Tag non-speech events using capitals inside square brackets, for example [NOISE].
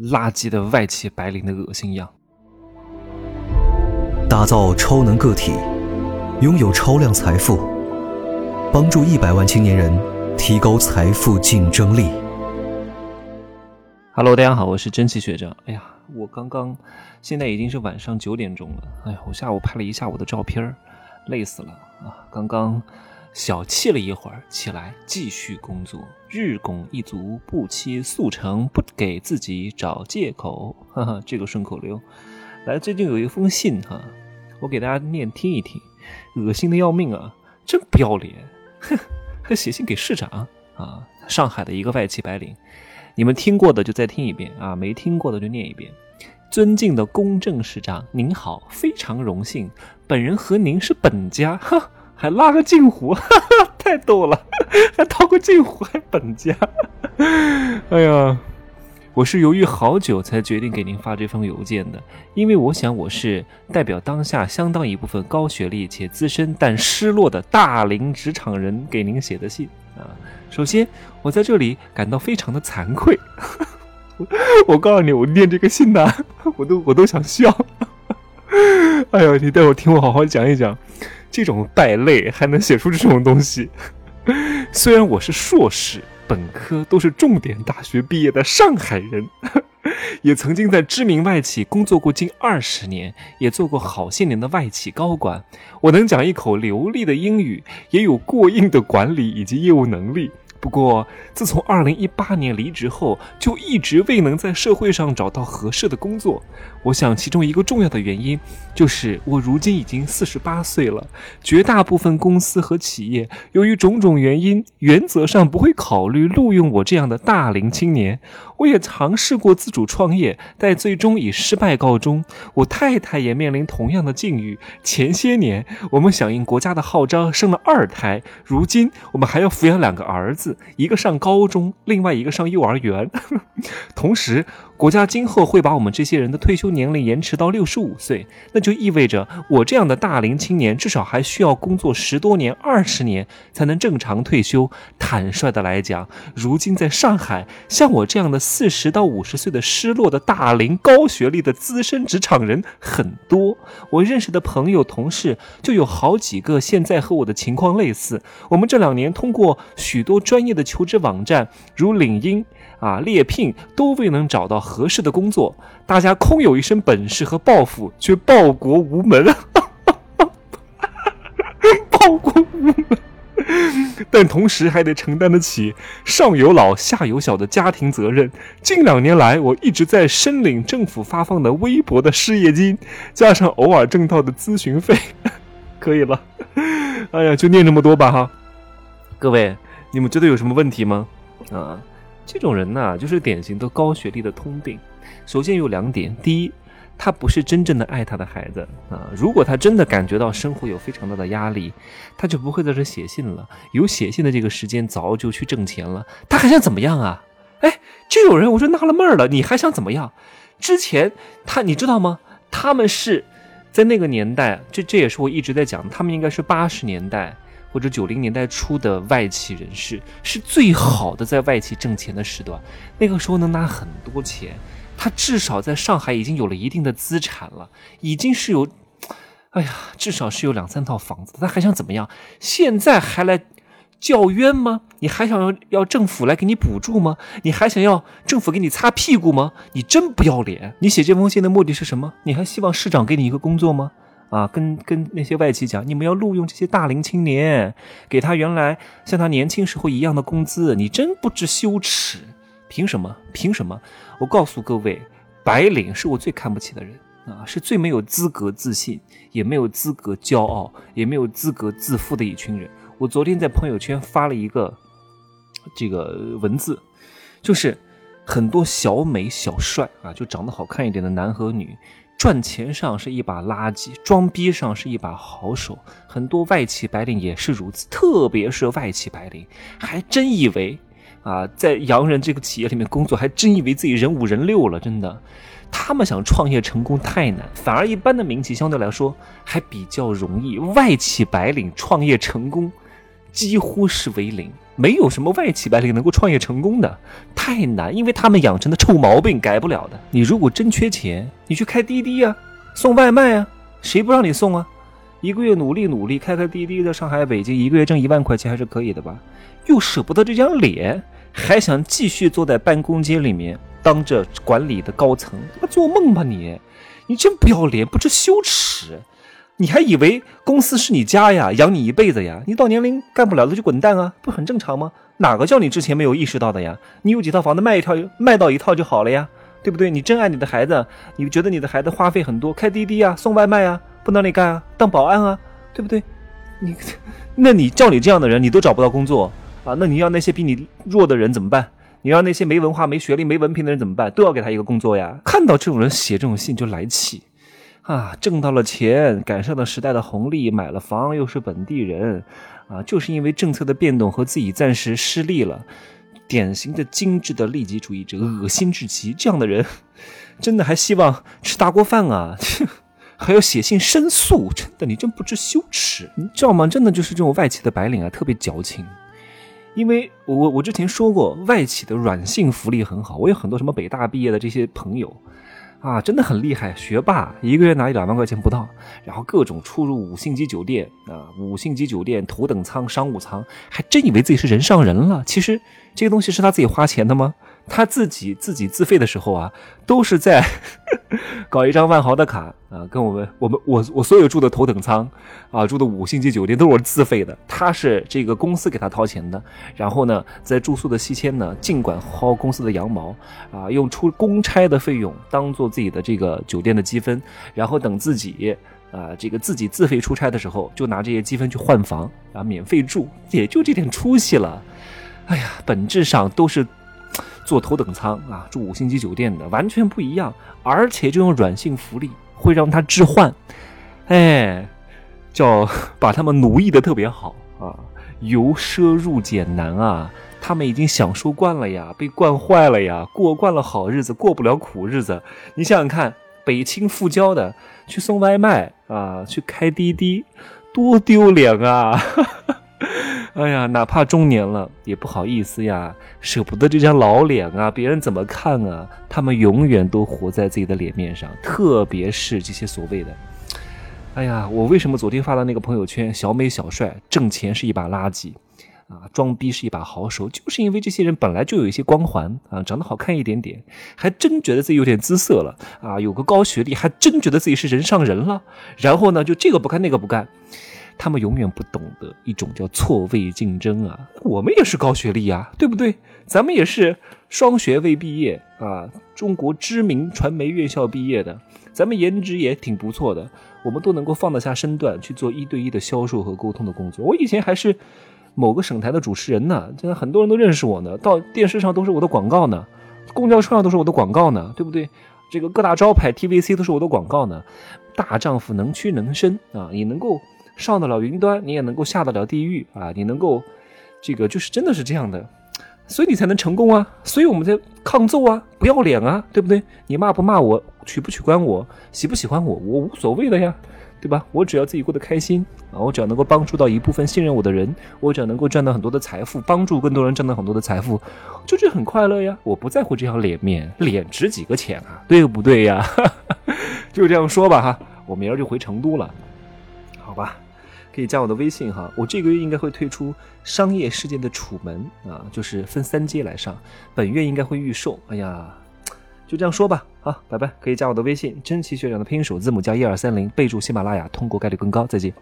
垃圾的外企白领的恶心样。打造超能个体，拥有超量财富，帮助一百万青年人提高财富竞争力。Hello，大家好，我是蒸汽学长。哎呀，我刚刚现在已经是晚上九点钟了。哎呀，我下午拍了一下午的照片累死了啊！刚刚小憩了一会儿，起来继续工作。日拱一卒，不期速成，不给自己找借口。[LAUGHS] 哈哈，这个顺口溜。来，最近有一封信哈。我给大家念听一听，恶心的要命啊！真不要脸，哼，还写信给市长啊！上海的一个外企白领，你们听过的就再听一遍啊，没听过的就念一遍。尊敬的公正市长，您好，非常荣幸，本人和您是本家，哈，[LAUGHS] 还拉个近乎，哈哈，太逗了，还套个近乎，还本家，哎呀。我是犹豫好久才决定给您发这封邮件的，因为我想我是代表当下相当一部分高学历且资深但失落的大龄职场人给您写的信啊。首先，我在这里感到非常的惭愧。[LAUGHS] 我告诉你，我念这个信呢，[LAUGHS] 我都我都想笑。哎呦，你待会儿听我好好讲一讲，这种败类还能写出这种东西。[LAUGHS] 虽然我是硕士。本科都是重点大学毕业的上海人，[LAUGHS] 也曾经在知名外企工作过近二十年，也做过好些年的外企高管。我能讲一口流利的英语，也有过硬的管理以及业务能力。不过，自从二零一八年离职后，就一直未能在社会上找到合适的工作。我想，其中一个重要的原因就是我如今已经四十八岁了。绝大部分公司和企业由于种种原因，原则上不会考虑录用我这样的大龄青年。我也尝试过自主创业，但最终以失败告终。我太太也面临同样的境遇。前些年，我们响应国家的号召生了二胎，如今我们还要抚养两个儿子。一个上高中，另外一个上幼儿园。[LAUGHS] 同时，国家今后会把我们这些人的退休年龄延迟到六十五岁，那就意味着我这样的大龄青年至少还需要工作十多年、二十年才能正常退休。坦率的来讲，如今在上海，像我这样的四十到五十岁的失落的大龄、高学历的资深职场人很多。我认识的朋友、同事就有好几个，现在和我的情况类似。我们这两年通过许多专业的求职网站，如领英。啊，猎聘都未能找到 [LAUGHS] 合适的工作，大家空有一身本事和抱负，却报国无门，[LAUGHS] 报国无门，但同时还得承担得起上有老下有小的家庭责任。近两年来，我一直在申领政府发放的微薄的失业金，加上偶尔挣到的咨询费，[LAUGHS] 可以了。哎呀，就念这么多吧哈。各位，你们觉得有什么问题吗？啊？这种人呢，就是典型的高学历的通病。首先有两点：第一，他不是真正的爱他的孩子啊。如果他真的感觉到生活有非常大的压力，他就不会在这写信了。有写信的这个时间，早就去挣钱了。他还想怎么样啊？哎，就有人我就纳了闷了，你还想怎么样？之前他你知道吗？他们是在那个年代，这这也是我一直在讲，他们应该是八十年代。或者九零年代初的外企人士是最好的在外企挣钱的时段，那个时候能拿很多钱。他至少在上海已经有了一定的资产了，已经是有，哎呀，至少是有两三套房子。他还想怎么样？现在还来叫冤吗？你还想要要政府来给你补助吗？你还想要政府给你擦屁股吗？你真不要脸！你写这封信的目的是什么？你还希望市长给你一个工作吗？啊，跟跟那些外企讲，你们要录用这些大龄青年，给他原来像他年轻时候一样的工资，你真不知羞耻！凭什么？凭什么？我告诉各位，白领是我最看不起的人啊，是最没有资格自信，也没有资格骄傲，也没有资格自负的一群人。我昨天在朋友圈发了一个这个文字，就是很多小美小帅啊，就长得好看一点的男和女。赚钱上是一把垃圾，装逼上是一把好手。很多外企白领也是如此，特别是外企白领，还真以为啊，在洋人这个企业里面工作，还真以为自己人五人六了。真的，他们想创业成功太难，反而一般的民企相对来说还比较容易。外企白领创业成功几乎是为零。没有什么外企白领能够创业成功的，太难，因为他们养成的臭毛病改不了的。你如果真缺钱，你去开滴滴呀，送外卖啊，谁不让你送啊？一个月努力努力开开滴滴，在上海、北京一个月挣一万块钱还是可以的吧？又舍不得这张脸，还想继续坐在办公间里面当着管理的高层，他妈做梦吧你！你真不要脸，不知羞耻！你还以为公司是你家呀，养你一辈子呀？你到年龄干不了了就滚蛋啊，不很正常吗？哪个叫你之前没有意识到的呀？你有几套房子卖一套，卖到一套就好了呀，对不对？你真爱你的孩子，你觉得你的孩子花费很多，开滴滴啊，送外卖啊，不哪里干啊？当保安啊，对不对？你，[LAUGHS] 那你叫你这样的人，你都找不到工作啊？那你要那些比你弱的人怎么办？你让那些没文化、没学历、没文凭的人怎么办？都要给他一个工作呀？看到这种人写这种信就来气。啊，挣到了钱，赶上了时代的红利，买了房，又是本地人，啊，就是因为政策的变动和自己暂时失利了，典型的精致的利己主义者，恶心至极。这样的人，真的还希望吃大锅饭啊？[LAUGHS] 还要写信申诉？真的，你真不知羞耻，你知道吗？真的就是这种外企的白领啊，特别矫情。因为我我之前说过，外企的软性福利很好，我有很多什么北大毕业的这些朋友。啊，真的很厉害，学霸一个月拿一两万块钱不到，然后各种出入五星级酒店啊，五星级酒店头等舱、商务舱，还真以为自己是人上人了。其实这个东西是他自己花钱的吗？他自己自己自费的时候啊，都是在 [LAUGHS] 搞一张万豪的卡啊，跟我们我们我我所有住的头等舱啊，住的五星级酒店都是我自费的，他是这个公司给他掏钱的。然后呢，在住宿的期间呢，尽管薅公司的羊毛啊，用出公差的费用当做自己的这个酒店的积分，然后等自己啊这个自己自费出差的时候，就拿这些积分去换房啊，免费住，也就这点出息了。哎呀，本质上都是。坐头等舱啊，住五星级酒店的完全不一样，而且这种软性福利会让他置换，哎，叫把他们奴役的特别好啊，由奢入俭难啊，他们已经享受惯了呀，被惯坏了呀，过惯了好日子，过不了苦日子。你想想看，北清复交的去送外卖啊，去开滴滴，多丢脸啊！[LAUGHS] 哎呀，哪怕中年了也不好意思呀，舍不得这张老脸啊，别人怎么看啊？他们永远都活在自己的脸面上，特别是这些所谓的……哎呀，我为什么昨天发的那个朋友圈，小美小帅挣钱是一把垃圾啊，装逼是一把好手，就是因为这些人本来就有一些光环啊，长得好看一点点，还真觉得自己有点姿色了啊，有个高学历，还真觉得自己是人上人了，然后呢，就这个不干那个不干。他们永远不懂得一种叫错位竞争啊！我们也是高学历啊，对不对？咱们也是双学位毕业啊，中国知名传媒院校毕业的，咱们颜值也挺不错的，我们都能够放得下身段去做一对一的销售和沟通的工作。我以前还是某个省台的主持人呢，现在很多人都认识我呢，到电视上都是我的广告呢，公交车上都是我的广告呢，对不对？这个各大招牌 TVC 都是我的广告呢。大丈夫能屈能伸啊，你能够。上得了云端，你也能够下得了地狱啊！你能够，这个就是真的是这样的，所以你才能成功啊！所以我们在抗揍啊，不要脸啊，对不对？你骂不骂我，取不取关我，喜不喜欢我，我无所谓的呀，对吧？我只要自己过得开心啊，我只要能够帮助到一部分信任我的人，我只要能够赚到很多的财富，帮助更多人赚到很多的财富，就这很快乐呀！我不在乎这张脸面，脸值几个钱啊？对不对呀？[LAUGHS] 就这样说吧哈，我明儿就回成都了，好吧？可以加我的微信哈，我这个月应该会推出商业世界的楚门啊，就是分三阶来上，本月应该会预售。哎呀，就这样说吧，好，拜拜。可以加我的微信，真奇学长的拼音首字母加一二三零，备注喜马拉雅，通过概率更高。再见。